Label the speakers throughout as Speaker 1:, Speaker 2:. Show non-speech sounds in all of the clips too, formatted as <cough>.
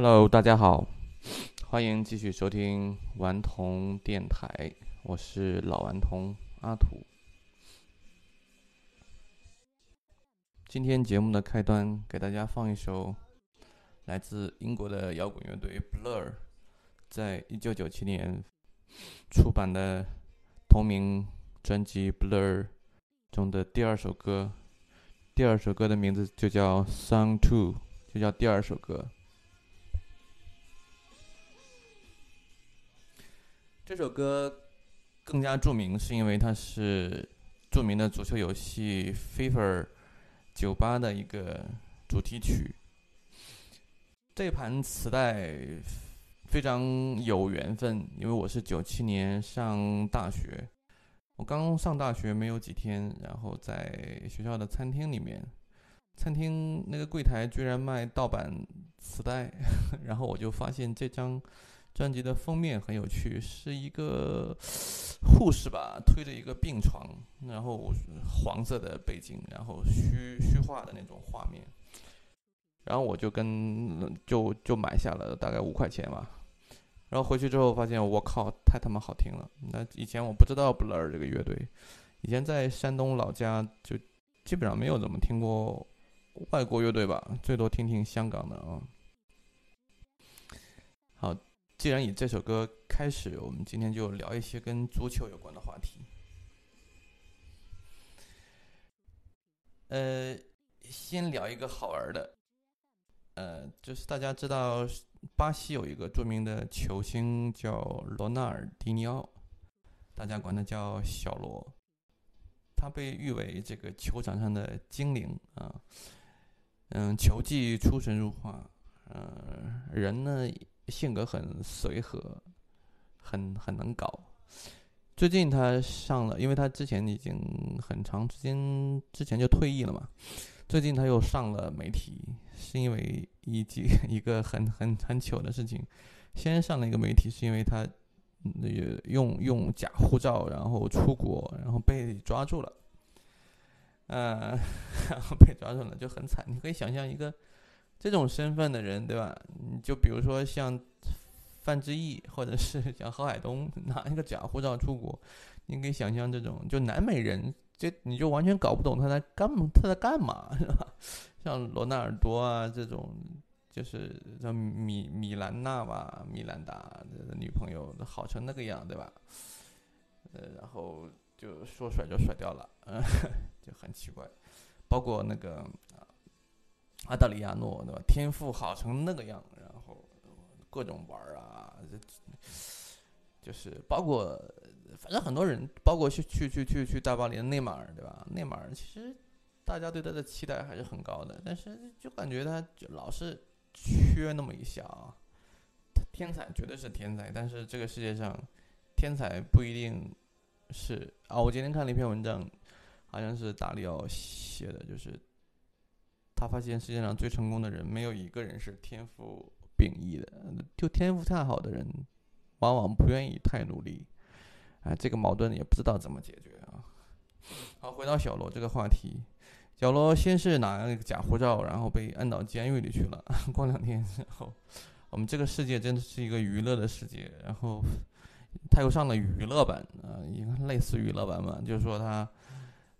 Speaker 1: Hello，大家好，欢迎继续收听顽童电台，我是老顽童阿土。今天节目的开端，给大家放一首来自英国的摇滚乐队 Blur 在一九九七年出版的同名专辑《Blur》中的第二首歌。第二首歌的名字就叫《Song Two》，就叫第二首歌。这首歌更加著名，是因为它是著名的足球游戏《FIFA 九八》的一个主题曲。这盘磁带非常有缘分，因为我是九七年上大学，我刚上大学没有几天，然后在学校的餐厅里面，餐厅那个柜台居然卖盗版磁带，<laughs> 然后我就发现这张。专辑的封面很有趣，是一个护士吧推着一个病床，然后黄色的背景，然后虚虚化的那种画面，然后我就跟就就买下了，大概五块钱吧。然后回去之后发现，我靠，太他妈好听了！那以前我不知道 Blur 这个乐队，以前在山东老家就基本上没有怎么听过外国乐队吧，最多听听香港的啊。好。既然以这首歌开始，我们今天就聊一些跟足球有关的话题。呃，先聊一个好玩的，呃，就是大家知道巴西有一个著名的球星叫罗纳尔迪尼奥，大家管他叫小罗，他被誉为这个球场上的精灵啊，嗯，球技出神入化，嗯，人呢。性格很随和，很很能搞。最近他上了，因为他之前已经很长时间之前就退役了嘛。最近他又上了媒体，是因为一几 <laughs> 一个很很很糗的事情。先上了一个媒体，是因为他那个用用假护照，然后出国，然后被抓住了。嗯，<laughs> 然后被抓住了就很惨。你可以想象一个。这种身份的人，对吧？你就比如说像范志毅，或者是 <laughs> 像何海东拿一个假护照出国，你可以想象这种就南美人，这你就完全搞不懂他在干嘛他在干嘛，是吧？<laughs> 像罗纳尔多啊这种，就是像米米兰娜吧，米兰达的女朋友好成那个样，对吧？呃，然后就说甩就甩掉了，嗯，<laughs> 就很奇怪。包括那个。阿德里亚诺对吧？天赋好成那个样，然后各种玩啊，就是包括反正很多人，包括去去去去去大巴黎的内马尔对吧？内马尔其实大家对他的期待还是很高的，但是就感觉他就老是缺那么一下啊。天才绝对是天才，但是这个世界上天才不一定是啊。我今天看了一篇文章，好像是达里奥写的，就是。他发现世界上最成功的人没有一个人是天赋秉异的，就天赋太好的人，往往不愿意太努力，哎，这个矛盾也不知道怎么解决啊。好，回到小罗这个话题，小罗先是拿那个假护照，然后被摁到监狱里去了。<laughs> 过两天之后，我们这个世界真的是一个娱乐的世界，然后他又上了娱乐版啊，一个类似娱乐版嘛，就是说他。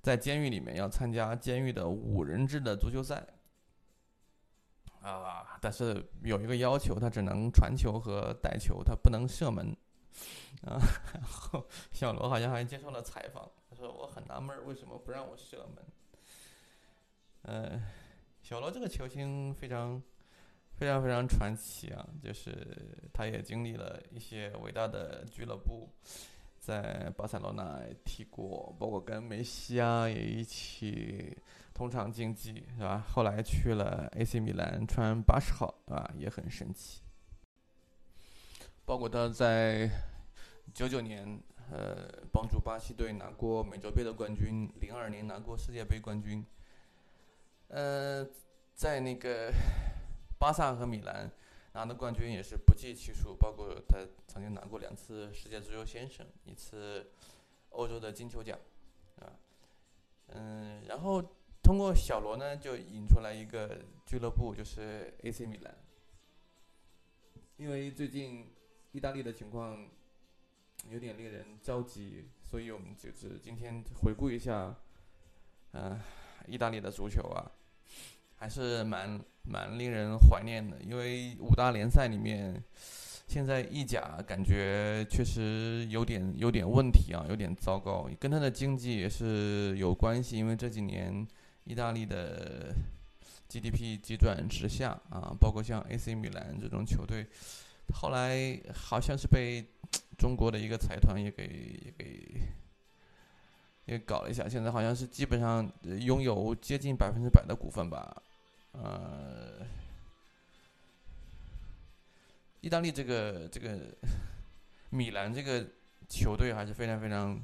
Speaker 1: 在监狱里面要参加监狱的五人制的足球赛，啊，但是有一个要求，他只能传球和带球，他不能射门，啊，然后小罗好像还接受了采访，他说我很纳闷为什么不让我射门，呃，小罗这个球星非常非常非常传奇啊，就是他也经历了一些伟大的俱乐部。在巴塞罗那踢过，包括跟梅西啊也一起同场竞技，是吧？后来去了 AC 米兰，穿八十号，啊，也很神奇。包括他在九九年，呃，帮助巴西队拿过美洲杯的冠军，零二年拿过世界杯冠军。呃，在那个巴萨和米兰。拿的冠军也是不计其数，包括他曾经拿过两次世界足球先生，一次欧洲的金球奖，啊，嗯，然后通过小罗呢，就引出来一个俱乐部，就是 AC 米兰。因为最近意大利的情况有点令人着急，所以我们就是今天回顾一下，嗯，意大利的足球啊，还是蛮蛮令人怀念的。因为五大联赛里面，现在意甲感觉确实有点有点问题啊，有点糟糕，跟他的经济也是有关系。因为这几年意大利的 GDP 急转直下啊，包括像 AC 米兰这种球队，后来好像是被中国的一个财团也给也给也搞了一下，现在好像是基本上拥有接近百分之百的股份吧。呃，意大利这个这个米兰这个球队还是非常非常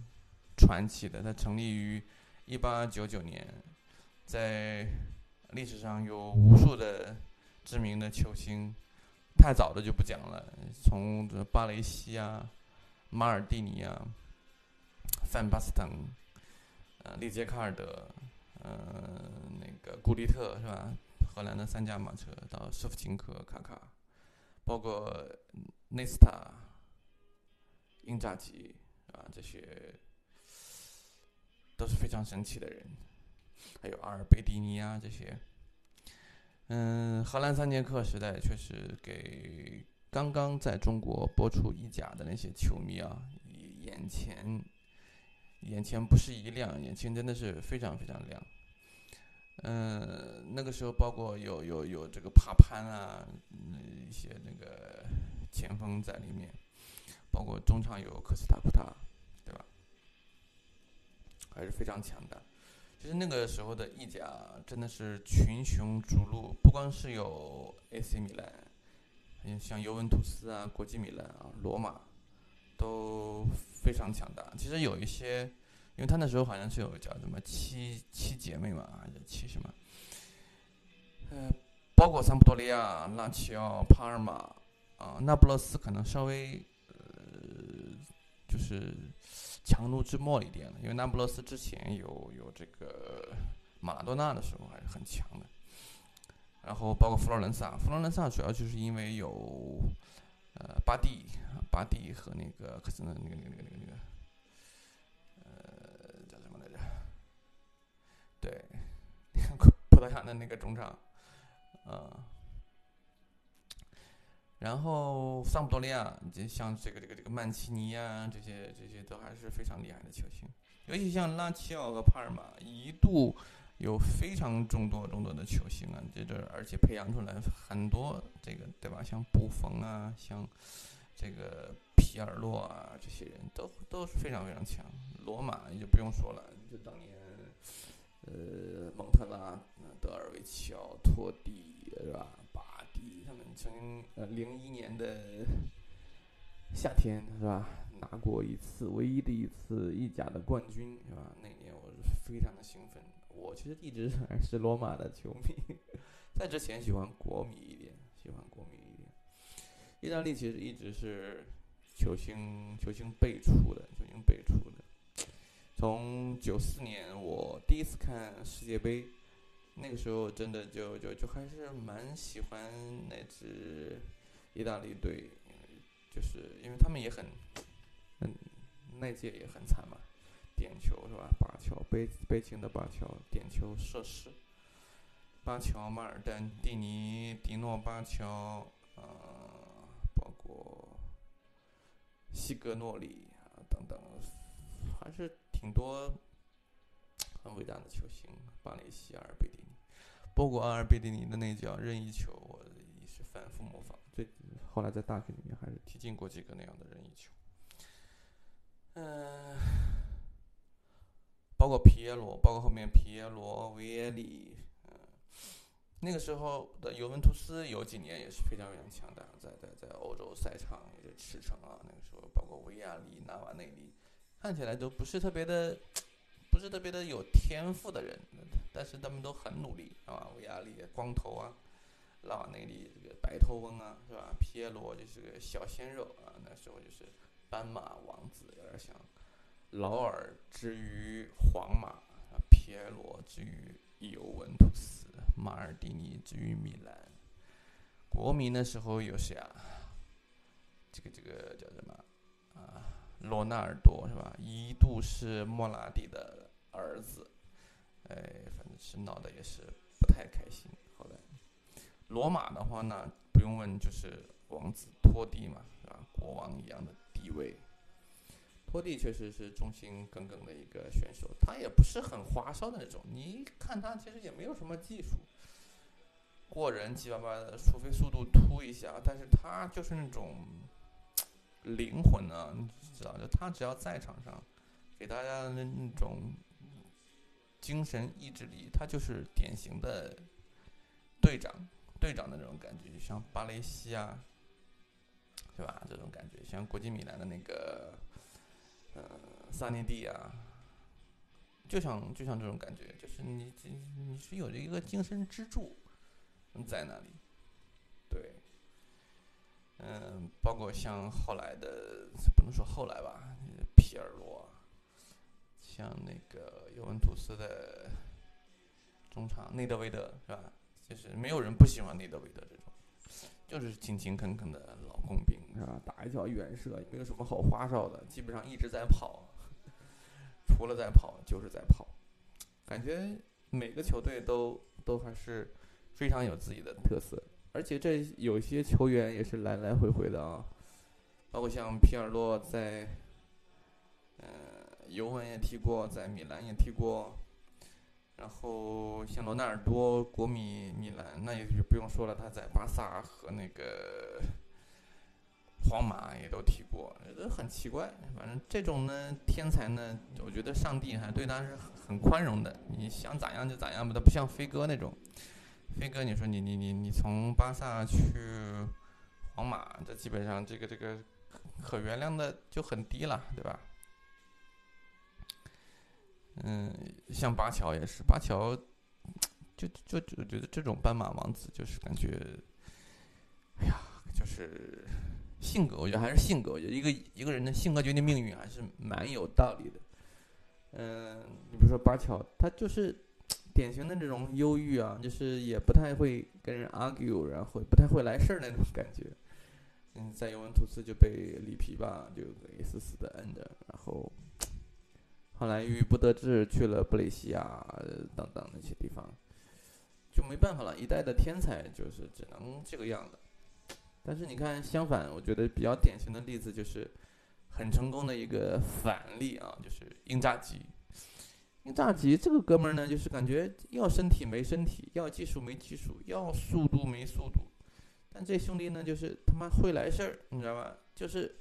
Speaker 1: 传奇的，它成立于一八九九年，在历史上有无数的知名的球星，太早的就不讲了，从这巴雷西啊、马尔蒂尼啊、范巴斯滕、呃、利杰卡尔德、呃、那个古利特是吧？荷兰的三驾马车到舍甫琴科、卡卡，包括内斯塔、英扎吉啊，这些都是非常神奇的人。还有阿尔贝蒂尼啊这些，嗯，荷兰三剑客时代确实给刚刚在中国播出意甲的那些球迷啊，眼前眼前不是一亮，眼前真的是非常非常亮。嗯，那个时候包括有有有这个帕潘啊，一些那个前锋在里面，包括中场有科斯塔库塔，对吧？还是非常强的。其实那个时候的意甲真的是群雄逐鹿，不光是有 AC 米兰，嗯，像尤文图斯啊、国际米兰啊、罗马，都非常强大。其实有一些，因为他那时候好像是有叫什么七七姐妹嘛，还是七什么？呃，包括桑普多利亚、拉齐奥、帕尔马啊、那不勒斯，可能稍微，就是。强弩之末一点了，因为那不勒斯之前有有这个马拉多纳的时候还是很强的，然后包括佛罗伦萨，佛罗伦萨主要就是因为有呃巴蒂，巴蒂和那个可是那个那个那个那个那个呃叫什么来着？对，<laughs> 葡萄牙的那个中场，啊。然后桑普多利亚，就像这个这个这个曼奇尼啊，这些这些都还是非常厉害的球星。尤其像拉齐奥和帕尔马，一度有非常众多众多的球星啊，这这而且培养出来很多这个对吧？像布冯啊，像这个皮尔洛啊，这些人都都是非常非常强。罗马也就不用说了，就当年呃蒙特拉、德尔维奇奥、托蒂是吧？曾经呃，零一年的夏天是吧，拿过一次唯一的一次意甲的冠军是吧？那年我是非常的兴奋。我其实一直还是罗马的球迷，<laughs> 在之前喜欢国米一点，喜欢国米一点。意大利其实一直是球星球星辈出的，球星辈出的。从九四年我第一次看世界杯。那个时候真的就就就还是蛮喜欢那支意大利队，就是因为他们也很，嗯，那届也很惨嘛，点球是吧？巴乔悲悲情的巴乔点球射失，巴乔、马尔丹、蒂尼、迪诺、巴乔，呃，包括西格诺里啊等等，还是挺多很伟大的球星，巴雷西、阿尔贝蒂尼。包括阿尔贝蒂尼的那脚任意球，我也是反复模仿。最后来在大学里面还是踢进过几个那样的任意球。嗯，包括皮耶罗，包括后面皮耶罗、维耶里，嗯，那个时候的尤文图斯有几年也是非常非常强大，在在在欧洲赛场也是驰骋啊。那个时候包括维亚里、纳瓦内里，看起来都不是特别的。不是特别的有天赋的人，但是他们都很努力，啊，维亚里光头啊，拉内里这个白头翁啊，是吧？皮耶罗就是个小鲜肉啊，那时候就是斑马王子，有点像劳尔之于皇马，啊皮耶罗之于尤文图斯，马尔蒂尼之于米兰。国民的时候有谁啊？这个这个叫什么啊？罗纳尔多是吧？一度是莫拉蒂的儿子，哎，反正是闹得也是不太开心。后来，罗马的话呢，不用问，就是王子托蒂嘛，是吧？国王一样的地位。托蒂确实是忠心耿耿的一个选手，他也不是很花哨的那种。你看他其实也没有什么技术，过人七八八的，除非速度突一下，但是他就是那种灵魂啊，你知道，就他只要在场上，给大家的那种精神意志力，他就是典型的队长，队长的那种感觉，就像巴雷西啊，对吧？这种感觉，像国际米兰的那个。呃，萨内蒂啊，就像就像这种感觉，就是你你你是有着一个精神支柱在那里，嗯，包括像后来的不能说后来吧，皮尔洛，像那个尤文图斯的中场内德维德是吧？就是没有人不喜欢内德维德这种，就是勤勤恳恳的老工兵。是吧？打一脚远射没有什么好花哨的，基本上一直在跑，<laughs> 除了在跑就是在跑，感觉每个球队都都还是非常有自己的特色，而且这有些球员也是来来回回的啊，包括像皮尔洛在，呃，尤文也踢过，在米兰也踢过，然后像罗纳尔多国米米兰那也就不用说了，他在巴萨和那个。皇马也都踢过，都很奇怪。反正这种呢，天才呢，我觉得上帝还对他是很宽容的。你想咋样就咋样吧，他不像飞哥那种。飞哥，你说你你你你从巴萨去皇马，这基本上这个这个可原谅的就很低了，对吧？嗯，像巴乔也是，巴乔就就就觉得这种斑马王子就是感觉，哎呀，就是。性格，我觉得还是性格。我觉得一个一个人的性格决定命运，还是蛮有道理的。嗯，你比如说巴乔，他就是典型的这种忧郁啊，就是也不太会跟人 argue，然后不太会来事儿那种感觉。嗯，在尤文图斯就被里皮吧就死死的摁着，然后后来郁郁不得志，去了布雷西亚等等那些地方，就没办法了。一代的天才就是只能这个样子。但是你看，相反，我觉得比较典型的例子就是很成功的一个反例啊，就是英扎吉。英扎吉这个哥们儿呢，就是感觉要身体没身体，要技术没技术，要速度没速度。但这兄弟呢，就是他妈会来事儿，你知道吧？就是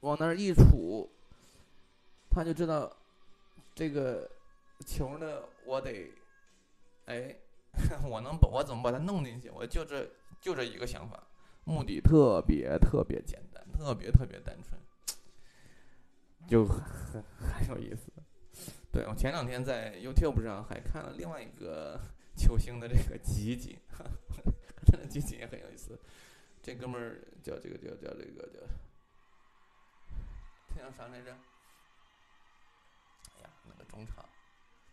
Speaker 1: 往那儿一杵，他就知道这个球呢，我得，哎，<laughs> 我能把我怎么把它弄进去？我就这就这一个想法。目的特别特别简单，特别特别单纯，就很很有意思。对我前两天在 YouTube 上还看了另外一个 <laughs> 球星的这个集锦，<laughs> 真的集锦也很有意思。这哥们儿叫这个叫叫这个叫，他叫啥来着？哎呀，那个中场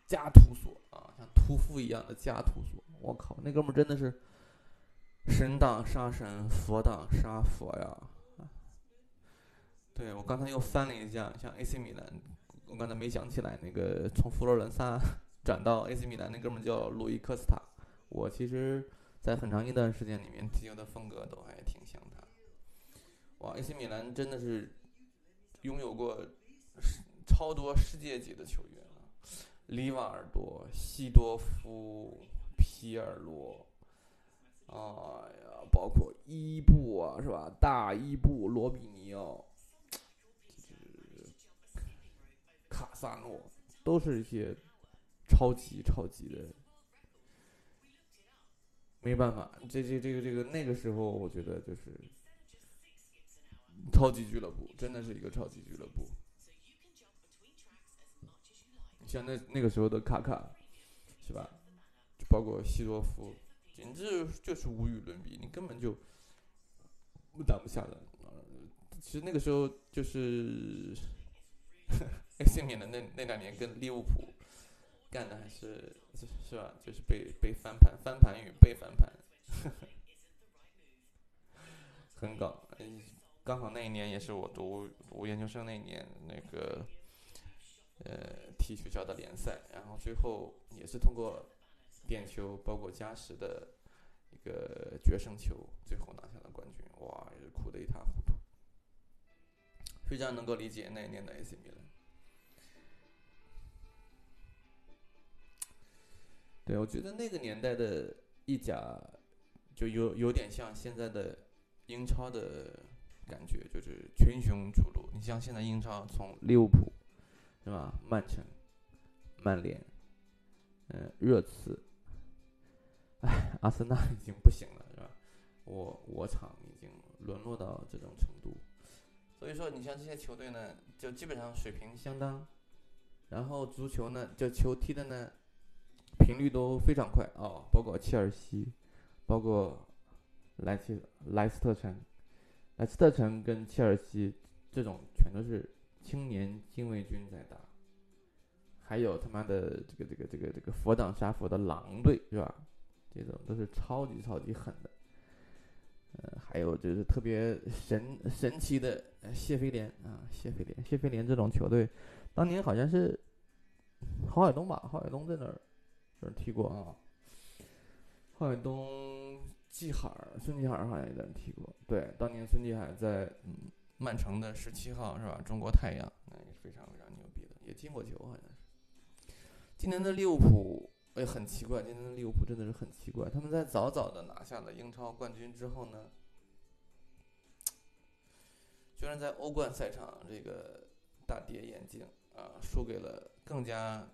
Speaker 1: 加图索啊，像屠夫一样的加图索，我靠，那哥们儿真的是。神挡杀神，佛挡杀佛呀！对我刚才又翻了一下，像 AC 米兰，我刚才没想起来那个从佛罗伦萨转到 AC 米兰那哥们叫路易科斯塔。我其实，在很长一段时间里面，踢球的风格都还挺像他。哇，AC 米兰真的是拥有过超多世界级的球员了，里瓦尔多、西多夫、皮尔洛。哎呀，包括伊布啊，是吧？大伊布、罗比尼奥，卡萨诺，都是一些超级超级的。没办法，这这这个这个那个时候，我觉得就是超级俱乐部，真的是一个超级俱乐部。像那那个时候的卡卡，是吧？就包括西多夫。简直就是无与伦比，你根本就挡不下的。其实那个时候就是 <laughs> AC 米兰那那两年跟利物浦干的还是是吧？就是被被翻盘，翻盘与被翻盘，很搞。刚好那一年也是我读读研究生那一年，那个呃踢学校的联赛，然后最后也是通过点球，包括加时的一个决胜球，最后拿下了冠军。哇，也是哭得一塌糊涂。非常能够理解那一年的 AC 米兰。对，我觉得那个年代的意甲就有有点像现在的英超的感觉，就是群雄逐鹿。你像现在英超，从利物浦是吧，曼城、曼联，嗯，热刺，哎，阿森纳已经不行了，是吧？我我场已经沦落到这种程度。所以说，你像这些球队呢，就基本上水平相当，然后足球呢，就球踢的呢。频率都非常快哦，包括切尔西，包括莱切莱斯特城，莱斯特城跟切尔西这种全都是青年禁卫军在打，还有他妈的这个这个这个这个佛挡杀佛的狼队是吧？这种都是超级超级狠的。呃，还有就是特别神神奇的谢菲联啊，谢菲联，谢菲联这种球队，当年好像是郝海东吧？郝海东在那儿。这踢过啊，郝海东、季海、孙继海好像也在踢过。对，当年孙继海在嗯曼城的十七号是吧？中国太阳那也是非常非常牛逼的，也进过球好像是。今年的利物浦也很奇怪，今年的利物浦真的是很奇怪。他们在早早的拿下了英超冠军之后呢，居然在欧冠赛场这个大跌眼镜啊，输给了更加。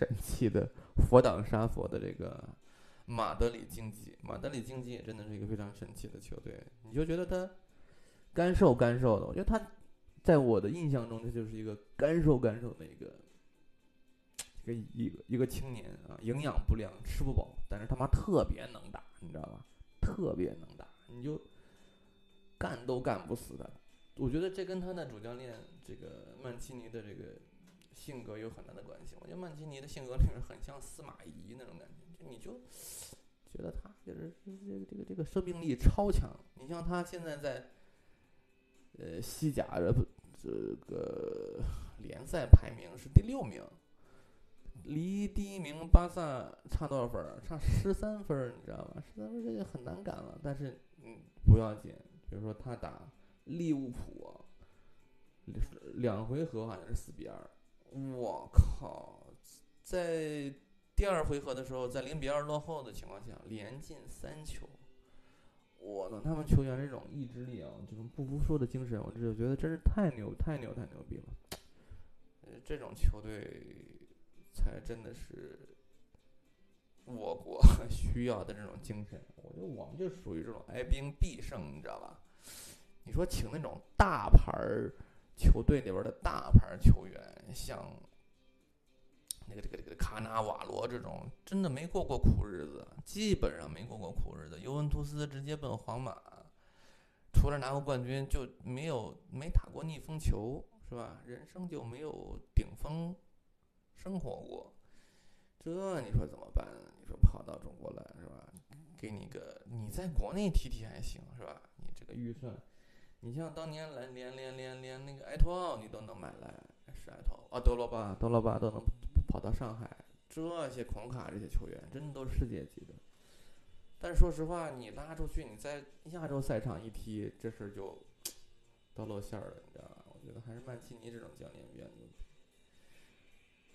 Speaker 1: 神奇的佛挡杀佛的这个马德里竞技，马德里竞技也真的是一个非常神奇的球队。你就觉得他干瘦干瘦的，我觉得他在我的印象中，他就是一个干瘦干瘦的一个一个一个一个青年啊，营养不良，吃不饱，但是他妈特别能打，你知道吧？特别能打，你就干都干不死他。我觉得这跟他的主教练这个曼奇尼的这个。性格有很大的关系，我觉得曼奇尼的性格里面很像司马懿那种感觉，就你就觉得他就是这个这个这个生命力超强。你像他现在在呃西甲的这个联赛排名是第六名，离第一名巴萨差多少分儿？差十三分儿，你知道吧？十三分这就很难赶了。但是嗯不要紧，比如说他打利物浦，两回合好像是四比二。我靠，在第二回合的时候，在零比二落后的情况下，连进三球。我的他们球员这种意志力啊，这种不服输的精神，我就觉得真是太牛、太牛、太牛逼了。呃，这种球队才真的是我国需要的这种精神。我觉得我们就属于这种哀兵必胜，你知道吧？你说请那种大牌儿。球队里边的大牌球员，像那个这个这个卡纳瓦罗这种，真的没过过苦日子，基本上没过过苦日子。尤文图斯直接奔皇马，除了拿过冠军，就没有没打过逆风球，是吧？人生就没有顶峰生活过，这你说怎么办？你说跑到中国来，是吧？给你个你在国内踢踢还行，是吧？你这个预算。你像当年来连连连连那个埃托奥，你都能买来，是埃托奥啊，德罗巴，德罗巴都能跑到上海，这些孔卡这些球员真的都是世界级的。但是说实话，你拉出去，你在亚洲赛场一踢，这事儿就都露馅了，你知道吧？我觉得还是曼奇尼这种教练比较牛逼。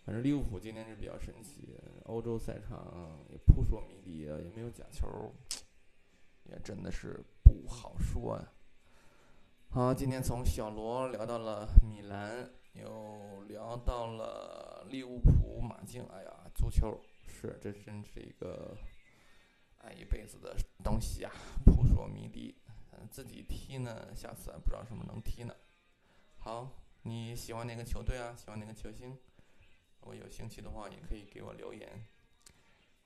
Speaker 1: 反正利物浦今年是比较神奇，欧洲赛场也扑朔迷离啊，也没有假球，也真的是不好说呀。好，今天从小罗聊到了米兰，又聊到了利物浦、马竞。哎呀，足球是这真是一个爱一辈子的东西啊，扑朔迷离。嗯，自己踢呢，下次还不知道什么能踢呢。好，你喜欢哪个球队啊？喜欢哪个球星？如果有兴趣的话，也可以给我留言。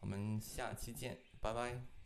Speaker 1: 我们下期见，拜拜。